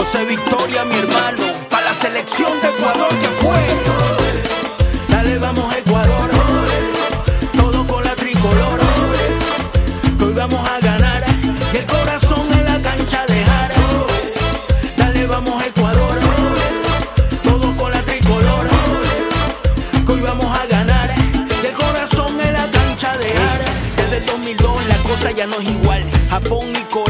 José Victoria, mi hermano, para la selección de Ecuador que fue. Dale, vamos Ecuador, todo con la tricolor. Hoy vamos a ganar y el corazón en la cancha dejar. Dale, vamos Ecuador, todo con la tricolor. Hoy vamos a ganar y el corazón en la cancha dejar. Desde el 2002 la cosa ya no es igual. Japón y Corea,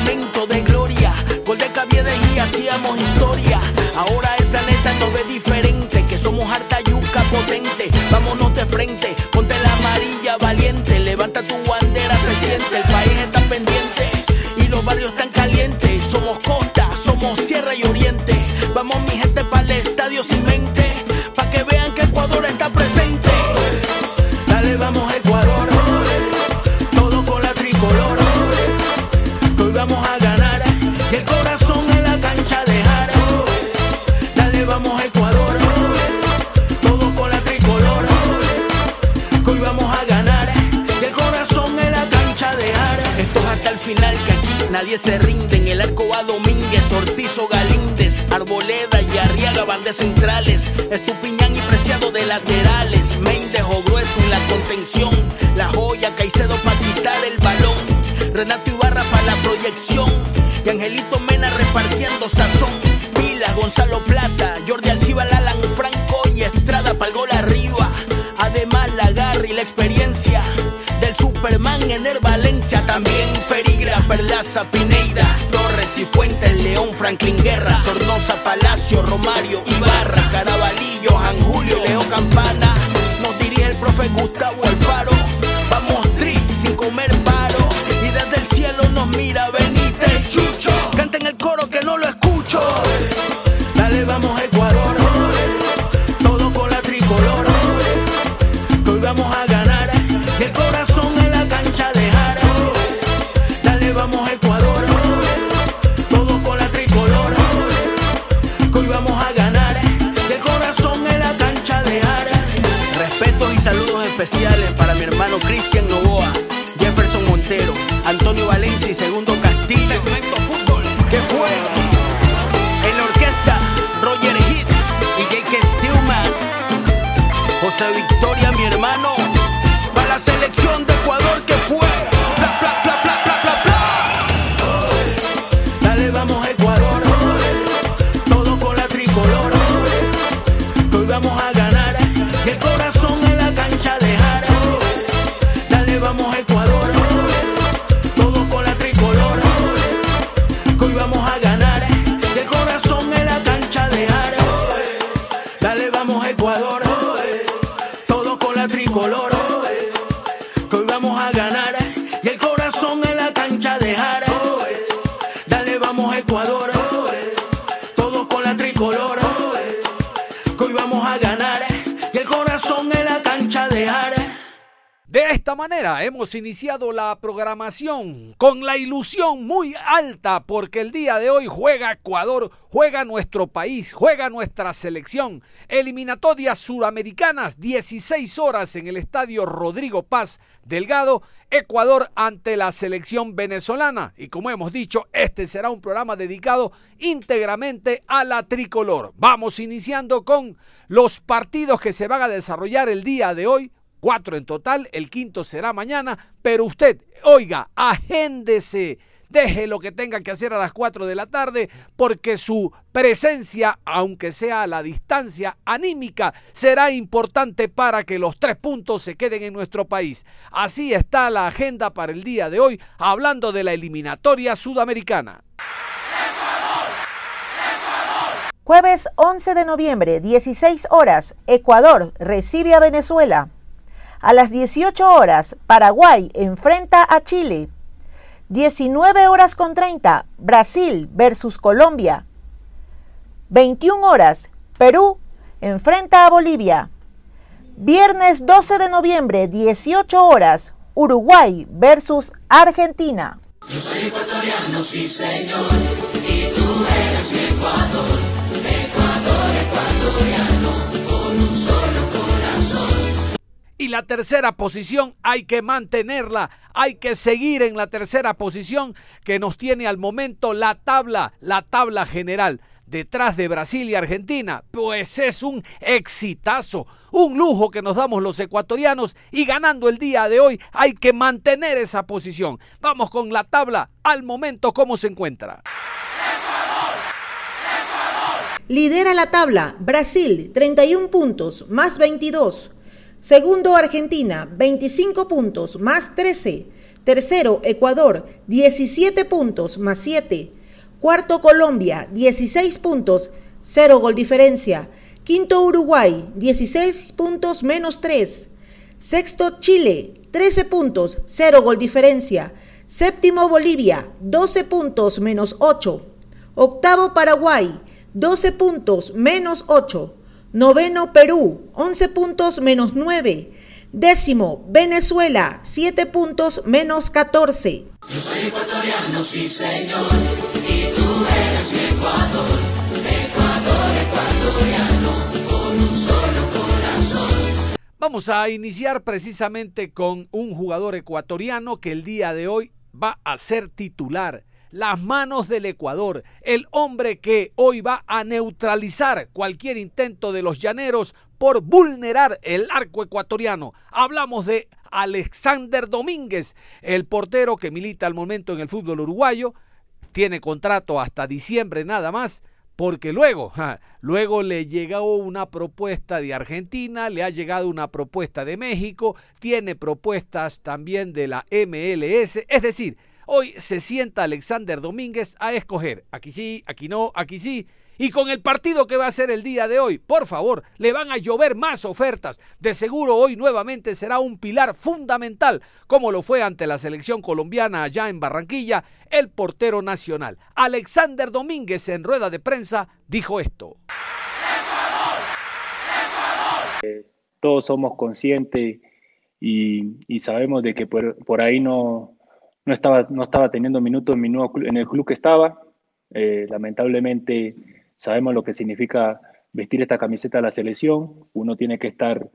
momento de gloria? Gol de Caviedes y hacíamos historia. Ahora el planeta nos ve diferente, que somos harta yuca potente. Vámonos de frente, ponte la amarilla valiente. Levanta tu bandera, se siente, el país está pendiente y los barrios están calientes. Somos costa, somos sierra y oriente. Vamos mi gente para el estadio sin mente, pa' que vean que Ecuador está presente. Dale, vamos nadie se rinde. En el arco va Domínguez, Ortiz o Galíndez, Arboleda y Arriaga van centrales. Estupiñán y Preciado de laterales. Méndez o Grueso en la contención. La joya Caicedo para quitar el balón. Renato Ibarra para la proyección. Y Angelito Mena repartiendo sazón. Pilas, Gonzalo Plata, Superman en el Valencia. También Ferigra, Perlaza, Pineida, Torres y Fuentes, León, Franklin Guerra, Sornosa, Palacio, Romario, Ibarra, Carabalillo, Jan Julio, Leo Campana. Nos dirige el profe Gustavo Alfaro. Vamos José Victoria, hemos iniciado la programación con la ilusión muy alta porque el día de hoy juega Ecuador, juega nuestro país, juega nuestra selección. Eliminatorias suramericanas, 16 horas en el estadio Rodrigo Paz Delgado, Ecuador ante la selección venezolana. Y como hemos dicho, este será un programa dedicado íntegramente a la tricolor. Vamos iniciando con los partidos que se van a desarrollar el día de hoy cuatro en total, el quinto será mañana, pero usted, oiga, agéndese, deje lo que tenga que hacer a las cuatro de la tarde, porque su presencia, aunque sea a la distancia anímica, será importante para que los tres puntos se queden en nuestro país. Así está la agenda para el día de hoy, hablando de la eliminatoria sudamericana. Jueves 11 de noviembre, 16 horas, Ecuador recibe a Venezuela. A las 18 horas, Paraguay enfrenta a Chile. 19 horas con 30, Brasil versus Colombia. 21 horas, Perú enfrenta a Bolivia. Viernes 12 de noviembre, 18 horas, Uruguay versus Argentina. Yo soy ecuatoriano, sí señor, y tú eres Ecuador, Ecuador ecuatoriano, Y la tercera posición hay que mantenerla, hay que seguir en la tercera posición que nos tiene al momento la tabla, la tabla general detrás de Brasil y Argentina, pues es un exitazo, un lujo que nos damos los ecuatorianos y ganando el día de hoy hay que mantener esa posición. Vamos con la tabla al momento cómo se encuentra. Lidera la tabla Brasil, 31 puntos, más 22. Segundo Argentina, 25 puntos, más 13. Tercero Ecuador, 17 puntos, más 7. Cuarto Colombia, 16 puntos, 0 gol diferencia. Quinto Uruguay, 16 puntos menos 3. Sexto Chile, 13 puntos, 0 gol diferencia. Séptimo Bolivia, 12 puntos menos 8. Octavo Paraguay, 12 puntos menos 8. Noveno Perú, 11 puntos menos 9. Décimo Venezuela, 7 puntos menos 14. Yo soy ecuatoriano, sí señor, y tú eres mi Ecuador, Ecuador ecuatoriano, con un solo corazón. Vamos a iniciar precisamente con un jugador ecuatoriano que el día de hoy va a ser titular las manos del Ecuador, el hombre que hoy va a neutralizar cualquier intento de los llaneros por vulnerar el arco ecuatoriano. Hablamos de Alexander Domínguez, el portero que milita al momento en el fútbol uruguayo, tiene contrato hasta diciembre nada más, porque luego, luego le llegó una propuesta de Argentina, le ha llegado una propuesta de México, tiene propuestas también de la MLS, es decir, Hoy se sienta Alexander Domínguez a escoger. Aquí sí, aquí no, aquí sí. Y con el partido que va a ser el día de hoy, por favor, le van a llover más ofertas. De seguro hoy nuevamente será un pilar fundamental, como lo fue ante la selección colombiana allá en Barranquilla, el portero nacional. Alexander Domínguez en rueda de prensa dijo esto. todos somos conscientes y, sabemos de que por ahí no, no estaba, no estaba teniendo minutos en, el club que estaba. Eh, lamentablemente sabemos lo que significa vestir esta camiseta de la selección. Uno tiene que estar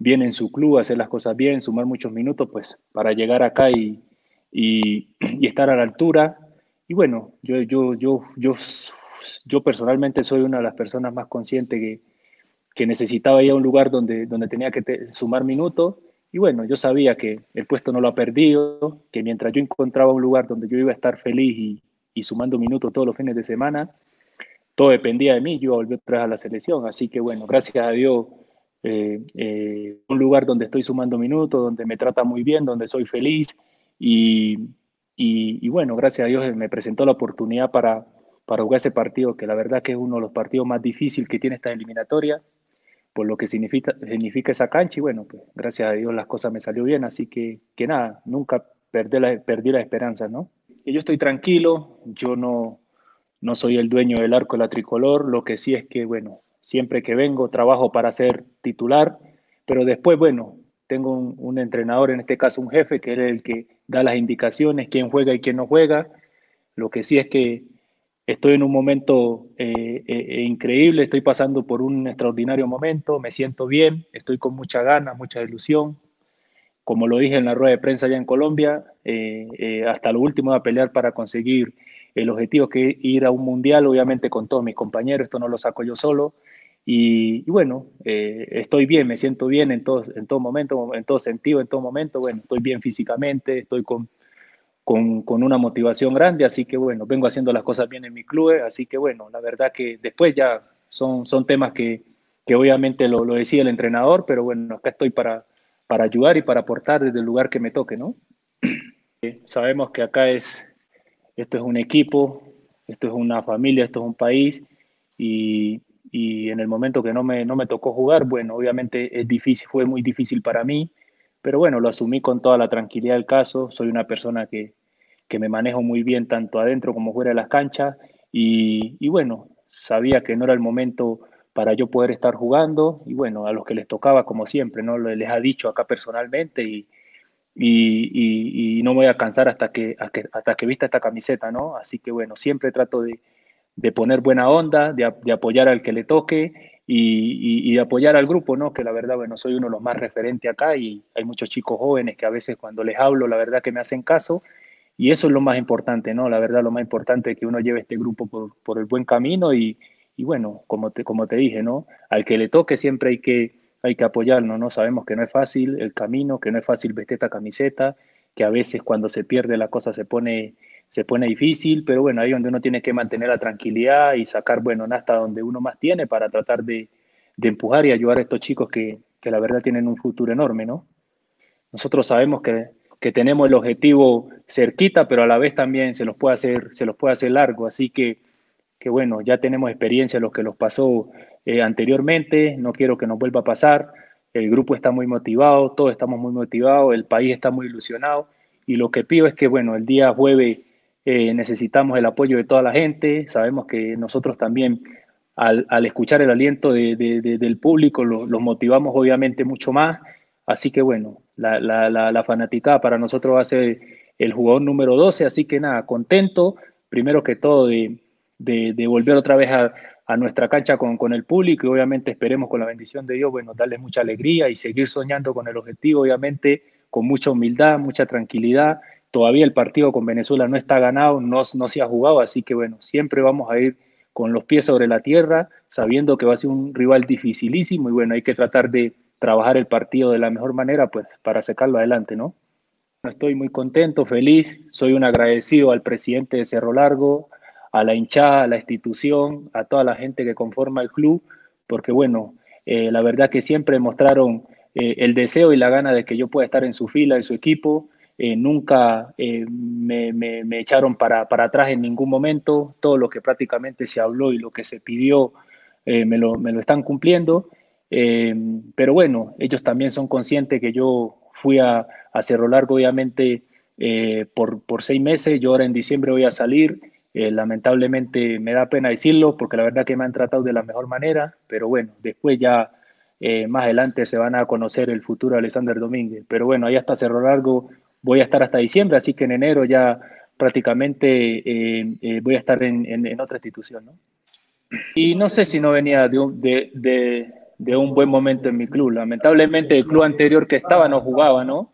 bien en su club, hacer las cosas bien, sumar muchos minutos, pues para llegar acá y, y, estar a la altura. Y bueno, yo, yo, yo, yo, yo personalmente soy una de las personas más conscientes que, que necesitaba ir a un lugar donde, donde tenía que sumar minutos y bueno, yo sabía que el puesto no lo ha perdido, que mientras yo encontraba un lugar donde yo iba a estar feliz y, sumando minutos todos los fines de semana, todo dependía de mí, yo volver otra vez a la selección. Así que bueno, gracias a Dios, eh, eh, un lugar donde estoy sumando minutos, donde me trata muy bien, donde soy feliz. Y, y, bueno, gracias a Dios me presentó la oportunidad para, para jugar ese partido, que la verdad que es uno de los partidos más difíciles que tiene esta eliminatoria por lo que significa, significa esa cancha y bueno, pues gracias a Dios las cosas me salió bien, así que, que nada, nunca perdí la, perdí la esperanza, ¿no? Y yo estoy tranquilo, yo no, no soy el dueño del arco de la tricolor, lo que sí es que, bueno, siempre que vengo trabajo para ser titular, pero después, bueno, tengo un, un entrenador, en este caso un jefe, que es el que da las indicaciones, quién juega y quién no juega, lo que sí es que Estoy en un momento eh, eh, increíble, estoy pasando por un extraordinario momento, me siento bien, estoy con mucha ganas, mucha ilusión. Como lo dije en la rueda de prensa allá en Colombia, eh, hasta lo último a pelear para conseguir el objetivo que es ir a un mundial, obviamente con todos mis compañeros, esto no lo saco yo solo. Y, bueno, estoy bien, me siento bien en todo, en todo momento, en todo sentido, en todo momento. Bueno, estoy bien físicamente, estoy con, con, una motivación grande, así que bueno, vengo haciendo las cosas bien en mi club, así que bueno, la verdad que después ya son, son temas que, que obviamente lo, lo, decía el entrenador, pero bueno, acá estoy para, para ayudar y para aportar desde el lugar que me toque, ¿no? Sabemos que acá es, esto es un equipo, esto es una familia, esto es un país y, y en el momento que no me, no me tocó jugar, bueno, obviamente es difícil, fue muy difícil para mí, pero bueno, lo asumí con toda la tranquilidad del caso. Soy una persona que, que me manejo muy bien tanto adentro como fuera de las canchas y, y, bueno, sabía que no era el momento para yo poder estar jugando y bueno, a los que les tocaba como siempre, ¿no? Les ha dicho acá personalmente y, y, y, no me voy a cansar hasta que, hasta que vista esta camiseta, ¿no? Así que bueno, siempre trato de, de poner buena onda, de, de, apoyar al que le toque y, apoyar al grupo, ¿no? Que la verdad, bueno, soy uno de los más referentes acá y hay muchos chicos jóvenes que a veces cuando les hablo, la verdad que me hacen caso y eso es lo más importante, ¿no? La verdad, lo más importante es que uno lleve este grupo por, por el buen camino y, y, bueno, como te, como te dije, ¿no? Al que le toque siempre hay que, hay que apoyarlo, ¿no? Sabemos que no es fácil el camino, que no es fácil vestir esta camiseta, que a veces cuando se pierde la cosa se pone se pone difícil, pero bueno, ahí donde uno tiene que mantener la tranquilidad y sacar, bueno, hasta donde uno más tiene para tratar de, de empujar y ayudar a estos chicos que, que, la verdad tienen un futuro enorme, ¿no? Nosotros sabemos que, que, tenemos el objetivo cerquita, pero a la vez también se los puede hacer, se los puede hacer largo, así que, que bueno, ya tenemos experiencia los que los pasó eh, anteriormente, no quiero que nos vuelva a pasar, el grupo está muy motivado, todos estamos muy motivados, el país está muy ilusionado. Y lo que pido es que, bueno, el día jueves eh, necesitamos el apoyo de toda la gente, sabemos que nosotros también al, al escuchar el aliento de, de, de, del público los lo motivamos obviamente mucho más, así que bueno, la, la, la, la fanaticada para nosotros va a ser el jugador número 12, así que nada, contento, primero que todo de, de volver otra vez a, a nuestra cancha con, con, el público. Y obviamente esperemos con la bendición de Dios, bueno, darles mucha alegría y seguir soñando con el objetivo, obviamente con mucha humildad, mucha tranquilidad Todavía el partido con Venezuela no está ganado, no, no se ha jugado, así que bueno, siempre vamos a ir con los pies sobre la tierra, sabiendo que va a ser un rival dificilísimo y bueno, hay que tratar de trabajar el partido de la mejor manera pues para sacarlo adelante, ¿no? Estoy muy contento, feliz, soy un agradecido al presidente de Cerro Largo, a la hinchada, a la institución, a toda la gente que conforma el club, porque bueno, eh, la verdad que siempre mostraron eh, el deseo y la gana de que yo pueda estar en su fila, en su equipo, eh, nunca eh, me, me, echaron para, para, atrás en ningún momento, todo lo que prácticamente se habló y lo que se pidió eh, me, lo, me, lo, están cumpliendo, pero bueno, ellos también son conscientes que yo fui a, a Cerro Largo obviamente por, por seis meses, yo ahora en diciembre voy a salir, lamentablemente me da pena decirlo porque la verdad que me han tratado de la mejor manera, pero bueno, después ya... más adelante se van a conocer el futuro de Alexander Domínguez. Pero bueno, ahí hasta Cerro Largo voy a estar hasta diciembre, así que en enero ya prácticamente eh, eh, voy a estar en, en, otra institución. Y no sé si no venía de un, de, de, de un, buen momento en mi club. Lamentablemente el club anterior que estaba no jugaba, ¿no?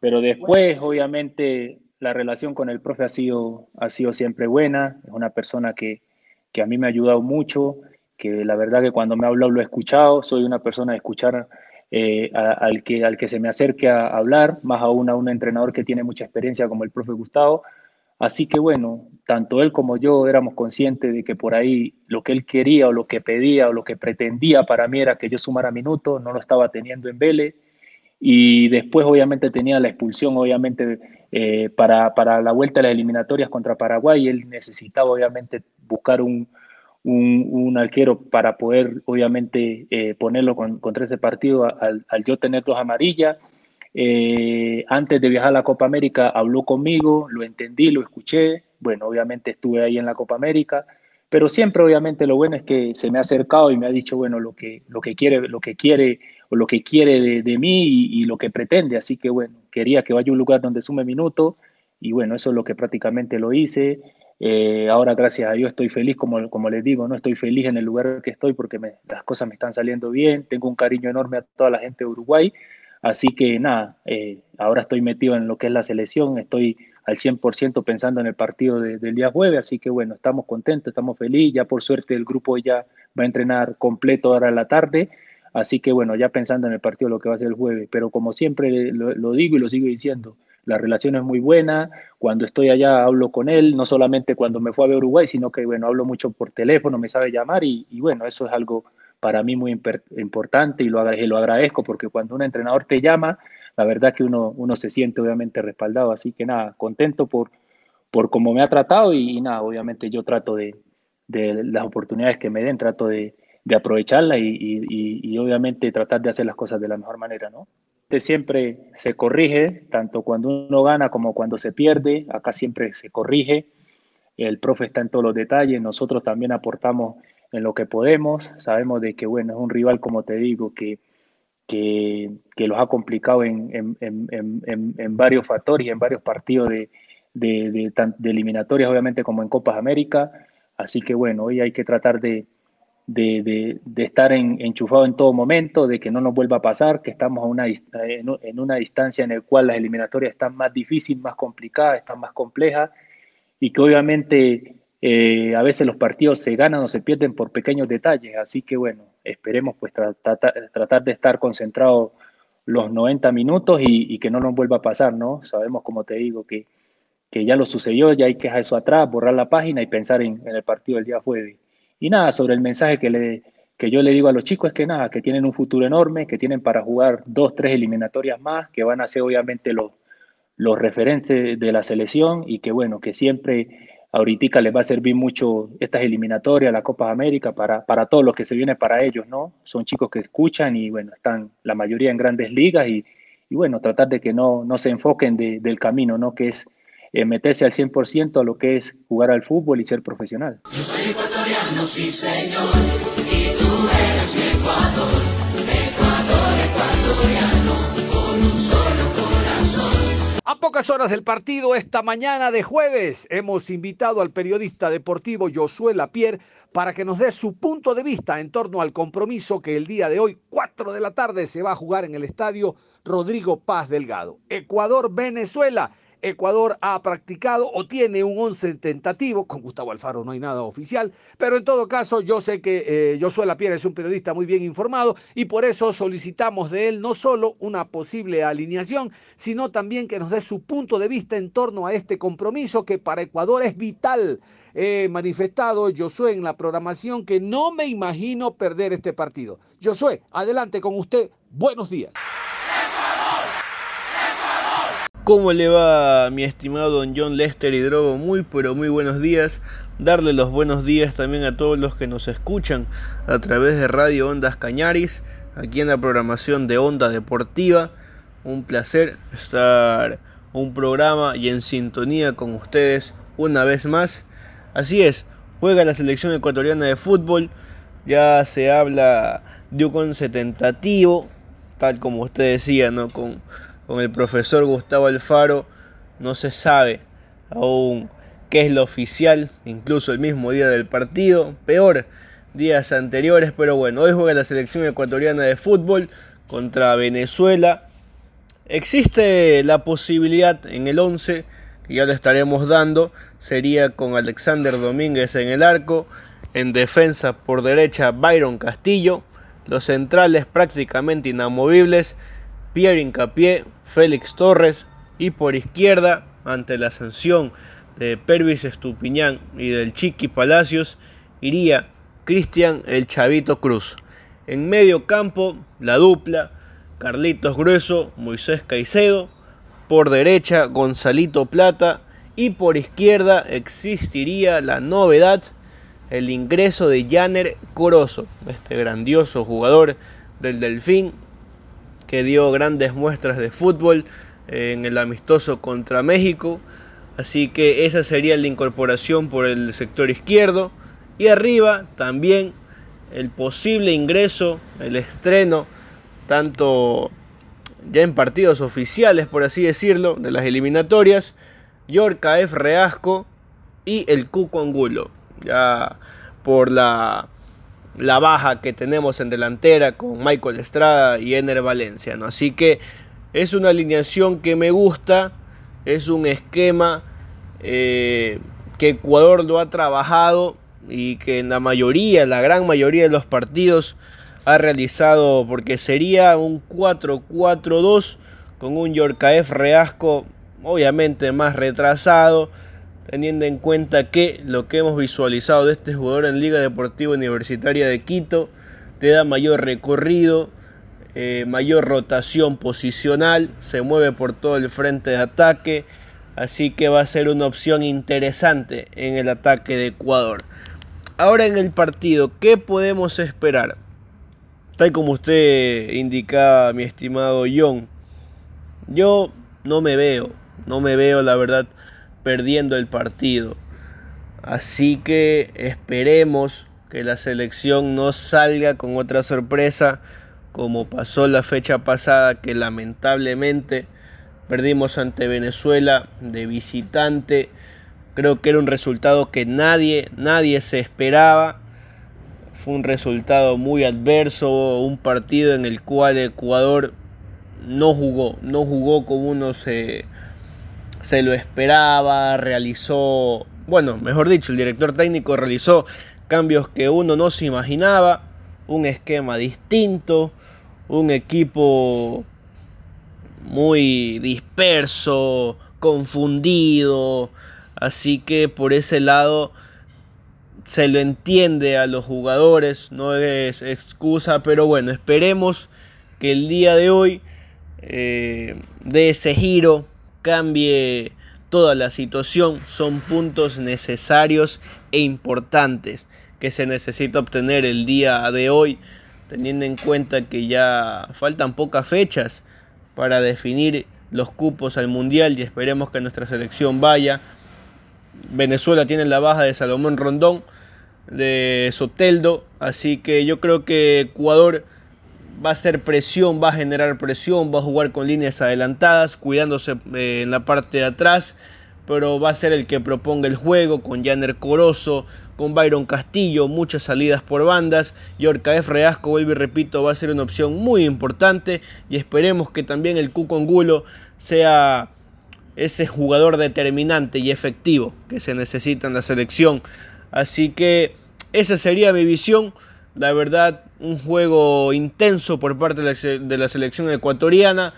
Pero después, obviamente, la relación con el profe ha sido, ha sido siempre buena. Es una persona que, que a mí me ha ayudado mucho, que la verdad que cuando me ha hablado lo he escuchado. Soy una persona de escuchar eh, al, que, al que se me acerque a hablar, más aún a un entrenador que tiene mucha experiencia como el profe Gustavo. Así que bueno, tanto él como yo éramos conscientes de que por ahí lo que él quería o lo que pedía o lo que pretendía para mí era que yo sumara minutos, no lo estaba teniendo en Vélez. Y después obviamente tenía la expulsión, obviamente, eh, para, para la vuelta a las eliminatorias contra Paraguay. Él necesitaba obviamente buscar un, un, un, arquero para poder, obviamente, eh, ponerlo con, contra ese partido al, yo tener dos amarillas. Eh, antes de viajar a la Copa América habló conmigo, lo entendí, lo escuché. Bueno, obviamente estuve ahí en la Copa América, pero siempre, obviamente, lo bueno es que se me ha acercado y me ha dicho, bueno, lo que, lo que quiere, lo que quiere o lo que quiere de, de mí y, y, lo que pretende. Así que, bueno, quería que vaya a un lugar donde sume minutos y bueno, eso es lo que prácticamente lo hice. Eh, ahora, gracias a Dios, estoy feliz, como, como les digo, no estoy feliz en el lugar que estoy porque las cosas me están saliendo bien. Tengo un cariño enorme a toda la gente de Uruguay. Así que nada, eh, ahora estoy metido en lo que es la selección, estoy al 100% pensando en el partido de, del día jueves, así que bueno, estamos contentos, estamos felices, ya por suerte el grupo ya va a entrenar completo ahora en la tarde, así que bueno, ya pensando en el partido lo que va a ser el jueves, pero como siempre lo digo y lo sigo diciendo, la relación es muy buena, cuando estoy allá hablo con él, no solamente cuando me fue a ver Uruguay, sino que bueno, hablo mucho por teléfono, me sabe llamar y, bueno, eso es algo para mí muy importante y lo, lo, agradezco porque cuando un entrenador te llama, la verdad que uno, uno se siente obviamente respaldado, así que nada, contento por, por cómo me ha tratado y, nada, obviamente yo trato de, de, las oportunidades que me den, trato de, de aprovecharlas y, y obviamente tratar de hacer las cosas de la mejor manera, ¿no? Siempre se corrige, tanto cuando uno gana como cuando se pierde, acá siempre se corrige, el profe está en todos los detalles, nosotros también aportamos en lo que podemos, sabemos de que, bueno, es un rival, como te digo, que, que, que los ha complicado en, en, en, en, varios factores y en varios partidos de, de, de, de eliminatorias, obviamente, como en Copas América, así que, bueno, hoy hay que tratar de, de, estar enchufado en todo momento, de que no nos vuelva a pasar, que estamos a una, en, una distancia en la cual las eliminatorias están más difíciles, más complicadas, están más complejas y que obviamente eh, a veces los partidos se ganan o se pierden por pequeños detalles. Así que bueno, esperemos pues tratar de estar concentrados los 90 minutos y, que no nos vuelva a pasar, ¿no? Sabemos, como te digo, que, que ya lo sucedió, ya hay que dejar eso atrás, borrar la página y pensar en, en el partido del día jueves. Y nada, sobre el mensaje que, le, que yo le digo a los chicos es que nada, que tienen un futuro enorme, que tienen para jugar dos, tres eliminatorias más, que van a ser obviamente los, los referentes de la selección y que bueno, que siempre ahorita les va a servir mucho estas eliminatorias, la Copa América, para, para todo lo que se viene para ellos, ¿no? Son chicos que escuchan y bueno, están la mayoría en grandes ligas y, y bueno, tratar de que no, no se enfoquen del camino, ¿no? Que es eh, meterse al 100% a lo que es jugar al fútbol y ser profesional. Yo soy ecuatoriano, sí señor, y tú eres mi Ecuador, Ecuador ecuatoriano, con un solo corazón. A pocas horas del partido, esta mañana de jueves, hemos invitado al periodista deportivo Josué Lapierre para que nos dé su punto de vista en torno al compromiso que el día de hoy, 4 de la tarde, se va a jugar en el estadio Rodrigo Paz Delgado. Ecuador-Venezuela Ecuador ha practicado o tiene un 11 tentativo, con Gustavo Alfaro no hay nada oficial, pero en todo caso yo sé que eh, Josué Lapierre es un periodista muy bien informado y por eso solicitamos de él no solo una posible alineación, sino también que nos dé su punto de vista en torno a este compromiso que para Ecuador es vital. He manifestado Josué en la programación que no me imagino perder este partido. Josué, adelante con usted. Buenos días. ¿Cómo le va mi estimado don John Lester y Drogo? Muy pero muy buenos días. Darle los buenos días también a todos los que nos escuchan a través de Radio Ondas Cañaris, aquí en la programación de Onda Deportiva. Un placer estar un programa y en sintonía con ustedes una vez más. Así es, juega la selección ecuatoriana de fútbol. Ya se habla de un tentativo, tal como usted decía, ¿no? Con con el profesor Gustavo Alfaro no se sabe aún qué es lo oficial, incluso el mismo día del partido, peor días anteriores, pero bueno, hoy juega la selección ecuatoriana de fútbol contra Venezuela. Existe la posibilidad en el 11, que ya lo estaremos dando, sería con Alexander Domínguez en el arco, en defensa por derecha Byron Castillo, los centrales prácticamente inamovibles, Pierre Incapié, Félix Torres y por izquierda, ante la sanción de Pervis Estupiñán y del Chiqui Palacios, iría Cristian el Chavito Cruz. En medio campo, la dupla, Carlitos Grueso, Moisés Caicedo, por derecha Gonzalito Plata y por izquierda existiría la novedad, el ingreso de Janer Corozo, este grandioso jugador del Delfín que dio grandes muestras de fútbol en el amistoso contra México. Así que esa sería la incorporación por el sector izquierdo. Y arriba también el posible ingreso, el estreno, tanto ya en partidos oficiales, por así decirlo, de las eliminatorias, Yorka F. Reasco y el Cuco Angulo. Ya por la la baja que tenemos en delantera con Michael Estrada y Ener Valencia. ¿no? Así que es una alineación que me gusta, es un esquema eh, que Ecuador lo ha trabajado y que en la mayoría, la gran mayoría de los partidos ha realizado porque sería un 4-4-2 con un Yorkaef Reasco obviamente más retrasado teniendo en cuenta que lo que hemos visualizado de este jugador en Liga Deportiva Universitaria de Quito te da mayor recorrido, eh, mayor rotación posicional, se mueve por todo el frente de ataque, así que va a ser una opción interesante en el ataque de Ecuador. Ahora en el partido, ¿qué podemos esperar? Tal como usted indicaba, mi estimado John, yo no me veo, no me veo la verdad perdiendo el partido. Así que esperemos que la selección no salga con otra sorpresa como pasó la fecha pasada que lamentablemente perdimos ante Venezuela de visitante. Creo que era un resultado que nadie, nadie se esperaba. fue un resultado muy adverso, un partido en el cual Ecuador no jugó, no jugó como uno se, se lo esperaba, realizó, bueno, mejor dicho, el director técnico realizó cambios que uno no se imaginaba, un esquema distinto, un equipo muy disperso, confundido, así que por ese lado se lo entiende a los jugadores, no es excusa, pero bueno, esperemos que el día de hoy eh, de ese giro cambie toda la situación, son puntos necesarios e importantes que se necesita obtener el día de hoy, teniendo en cuenta que ya faltan pocas fechas para definir los cupos al mundial y esperemos que nuestra selección vaya. Venezuela tiene la baja de Salomón Rondón, de Soteldo. Así que yo creo que Ecuador va a hacer presión, va a generar presión, va a jugar con líneas adelantadas, cuidándose eh, en la parte de atrás. Pero va a ser el que proponga el juego con Janer Corozo, con Byron Castillo, muchas salidas por bandas. Yorka F. Reasco, vuelvo y repito, va a ser una opción muy importante. Y esperemos que también el Cuco Angulo sea ese jugador determinante y efectivo que se necesita en la selección Así que esa sería mi visión. La verdad, un juego intenso por parte de la, selección ecuatoriana.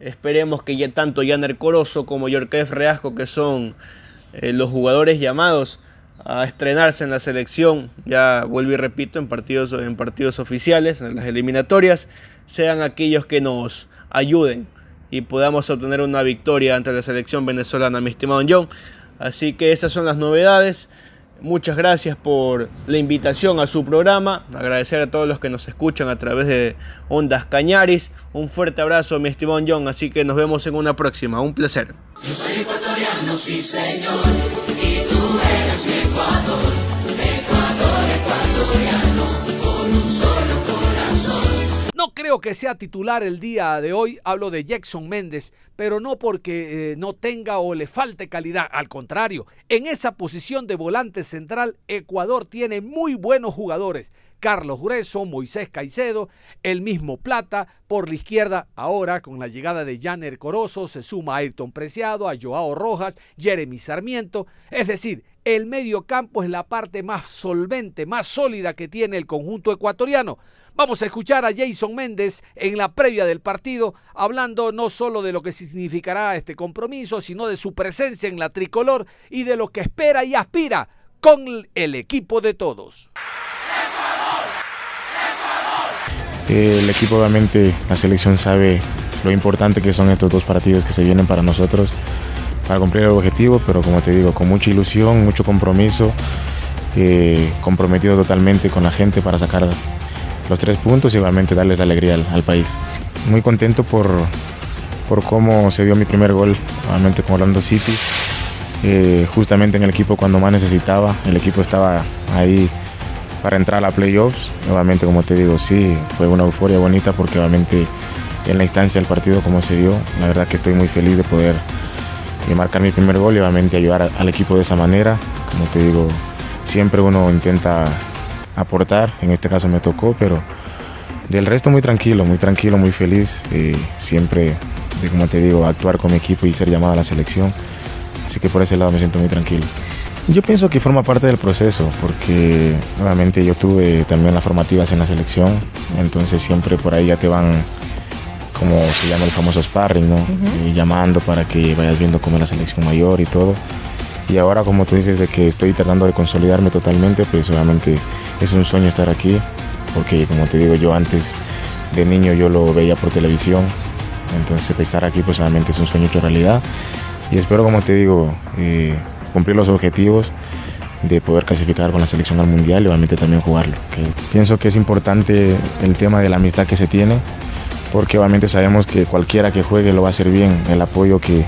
Esperemos que ya tanto Janer Corozo como Yorkef Reasco, que son eh, los jugadores llamados a estrenarse en la selección, ya vuelvo y repito, en partidos, en partidos oficiales, en las eliminatorias, sean aquellos que nos ayuden y podamos obtener una victoria ante la selección venezolana, mi estimado John. Así que esas son las novedades. Muchas gracias por la invitación a su programa. Agradecer a todos los que nos escuchan a través de Ondas Cañaris. Un fuerte abrazo, mi estimado John. Así que nos vemos en una próxima. Un placer. Yo soy ecuatoriano, sí señor. Y tú eres mi Ecuador. Creo que sea titular el día de hoy. Hablo de Jackson Méndez pero no porque eh, no tenga o le falte calidad. Al contrario, en esa posición de volante central, Ecuador tiene muy buenos jugadores. Carlos Grueso, Moisés Caicedo, el mismo Plata. Por la izquierda, ahora con la llegada de Janer Corozo, se suma a Ayrton Preciado, a Joao Rojas, Jeremy Sarmiento. Es decir, el medio campo es la parte más solvente, más sólida que tiene el conjunto ecuatoriano. Vamos a escuchar a Jason Méndez en la previa del partido, hablando no solo de lo que significará este compromiso, sino de su presencia en la tricolor y de lo que espera y aspira con el equipo de todos. El equipo obviamente, la selección sabe lo importante que son estos dos partidos que se vienen para nosotros para cumplir el objetivo, pero como te digo, con mucha ilusión, mucho compromiso, eh, comprometido totalmente con la gente para sacar los tres puntos y igualmente darles la alegría al, país. Muy contento por, por cómo se dio mi primer gol, nuevamente con Orlando City, eh, justamente en el equipo cuando más necesitaba, el equipo estaba ahí para entrar a playoffs, nuevamente como te digo, sí, fue una euforia bonita porque obviamente en la instancia del partido como se dio, la verdad que estoy muy feliz de poder y marcar mi primer gol y obviamente ayudar al equipo de esa manera. Como te digo, siempre uno intenta aportar, en este caso me tocó, pero del resto muy tranquilo, muy tranquilo, muy feliz, eh, siempre, de, como te digo, actuar con mi equipo y ser llamado a la selección. Así que por ese lado me siento muy tranquilo. Yo pienso que forma parte del proceso, porque obviamente yo tuve también las formativas en la selección, entonces siempre por ahí ya te van como se llama el famoso sparring, ¿no? y llamando para que vayas viendo cómo es la selección mayor y todo. Y ahora, como tú dices, de que estoy tratando de consolidarme totalmente, pues obviamente es un sueño estar aquí, porque como te digo, yo antes de niño yo lo veía por televisión, entonces pues, estar aquí pues obviamente es un sueño hecho realidad. Y espero, como te digo, eh, cumplir los objetivos de poder clasificar con la selección al mundial y obviamente también jugarlo. pienso que es importante el tema de la amistad que se tiene porque obviamente sabemos que cualquiera que juegue lo va a hacer bien. El apoyo que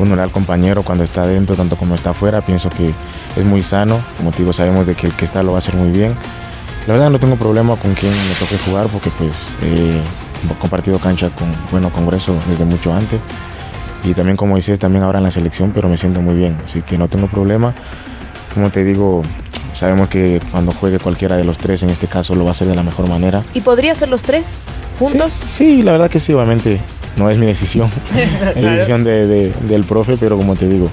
uno al compañero cuando está dentro, tanto como está afuera, pienso que es muy sano. Como te digo, sabemos de que el que está lo va a hacer muy bien. La verdad no tengo problema con quien me toque jugar porque pues he compartido cancha con bueno Congreso desde mucho antes y también como dices también ahora en la selección pero me siento muy bien así que no tengo problema como te digo sabemos que cuando juegue cualquiera de los tres, en este caso lo va a hacer de la mejor manera. ¿Y podría ser los tres juntos? Sí, sí la verdad que sí, obviamente no es mi decisión, es la decisión de, del profe, pero como te digo,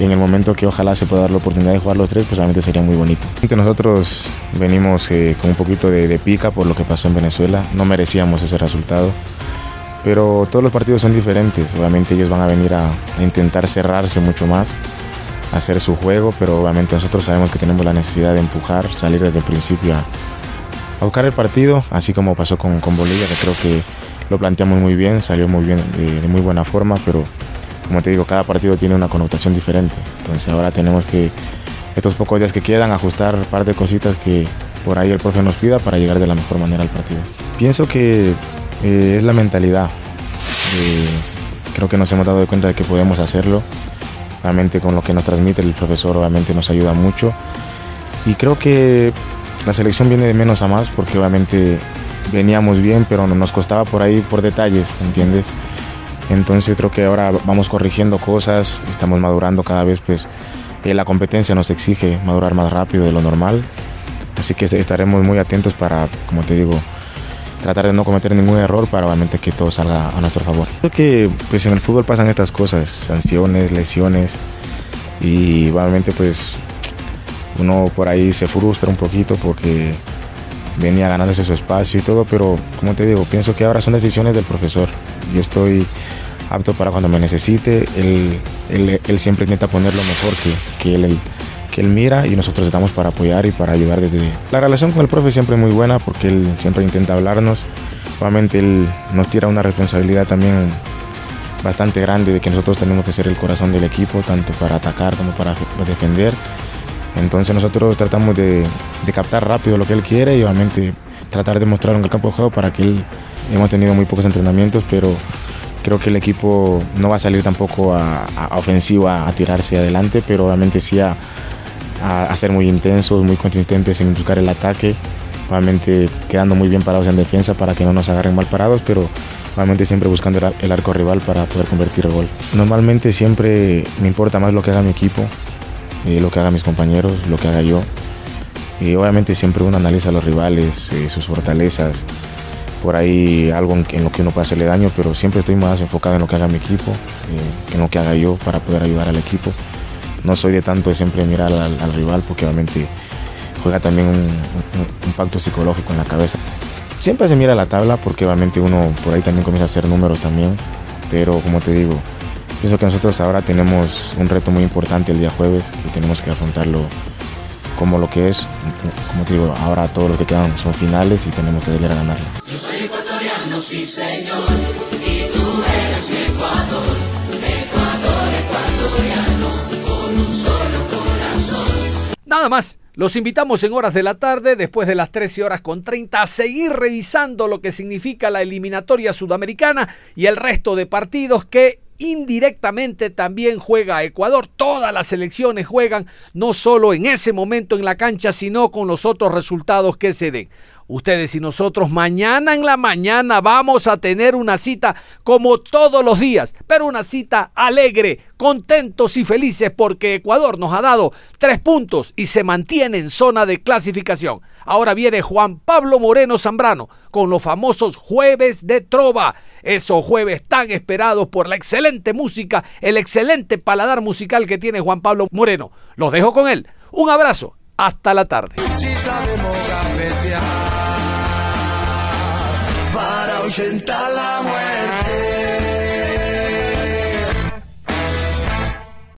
en el momento que ojalá se pueda dar la oportunidad de jugar los tres, pues obviamente sería muy bonito. Nosotros venimos eh, con un poquito de, de pica por lo que pasó en Venezuela, no merecíamos ese resultado pero todos los partidos son diferentes. Obviamente ellos van a venir a, intentar cerrarse mucho más, hacer su juego, pero obviamente nosotros sabemos que tenemos la necesidad de empujar, salir desde el principio a, buscar el partido, así como pasó con, con, Bolivia, que creo que lo planteamos muy bien, salió muy bien, de, muy buena forma, pero como te digo, cada partido tiene una connotación diferente. Entonces ahora tenemos que, estos pocos días que quedan, ajustar un par de cositas que por ahí el profe nos pida para llegar de la mejor manera al partido. Pienso que eh, es la mentalidad. Eh, creo que nos hemos dado cuenta de que podemos hacerlo. Obviamente con lo que nos transmite el profesor obviamente nos ayuda mucho. Y creo que la selección viene de menos a más porque obviamente veníamos bien, pero nos costaba por ahí por detalles, ¿entiendes? Entonces creo que ahora vamos corrigiendo cosas, estamos madurando cada vez, pues eh, la competencia nos exige madurar más rápido de lo normal. Así que estaremos muy atentos para, como te digo, tratar de no cometer ningún error para obviamente que todo salga a nuestro favor. Creo que pues en el fútbol pasan estas cosas, sanciones, lesiones y obviamente pues uno por ahí se frustra un poquito porque venía ganándose su espacio y todo, pero como te digo, pienso que ahora son decisiones del profesor. Yo estoy apto para cuando me necesite, él, él, siempre intenta poner lo mejor que, que él, que él mira y nosotros estamos para apoyar y para ayudar desde... La relación con el profe siempre es muy buena porque él siempre intenta hablarnos. Obviamente él nos tira una responsabilidad también bastante grande de que nosotros tenemos que ser el corazón del equipo, tanto para atacar como para defender. Entonces nosotros tratamos de, captar rápido lo que él quiere y obviamente tratar de mostrarlo en el campo de juego para que él... Hemos tenido muy pocos entrenamientos, pero creo que el equipo no va a salir tampoco a, ofensiva a tirarse adelante, pero obviamente sí a, a, ser muy intensos, muy consistentes en buscar el ataque, obviamente quedando muy bien parados en defensa para que no nos agarren mal parados, pero obviamente siempre buscando el, arco rival para poder convertir el gol. Normalmente siempre me importa más lo que haga mi equipo, eh, lo que hagan mis compañeros, lo que haga yo. Y obviamente siempre uno analiza a los rivales, eh, sus fortalezas, por ahí algo en, lo que uno puede hacerle daño, pero siempre estoy más enfocado en lo que haga mi equipo, eh, en lo que haga yo para poder ayudar al equipo no soy de tanto de siempre mirar al, rival porque obviamente juega también un, pacto psicológico en la cabeza. Siempre se mira la tabla porque obviamente uno por ahí también comienza a hacer números también, pero como te digo, pienso que nosotros ahora tenemos un reto muy importante el día jueves y tenemos que afrontarlo como lo que es, como te digo, ahora todo lo que quedan son finales y tenemos que deber a ganarlo. Yo soy ecuatoriano, sí señor, y tú eres mi Ecuador, Ecuador ecuatoriano. Nada más. Los invitamos en horas de la tarde, después de las 13 horas con 30, a seguir revisando lo que significa la eliminatoria sudamericana y el resto de partidos que indirectamente también juega Ecuador. Todas las selecciones juegan no solo en ese momento en la cancha, sino con los otros resultados que se den Ustedes y nosotros mañana en la mañana vamos a tener una cita como todos los días, pero una cita alegre, contentos y felices porque Ecuador nos ha dado tres puntos y se mantiene en zona de clasificación. Ahora viene Juan Pablo Moreno Zambrano con los famosos jueves de trova, esos jueves tan esperados por la excelente música, el excelente paladar musical que tiene Juan Pablo Moreno. Los dejo con él. Un abrazo, hasta la tarde. 80 la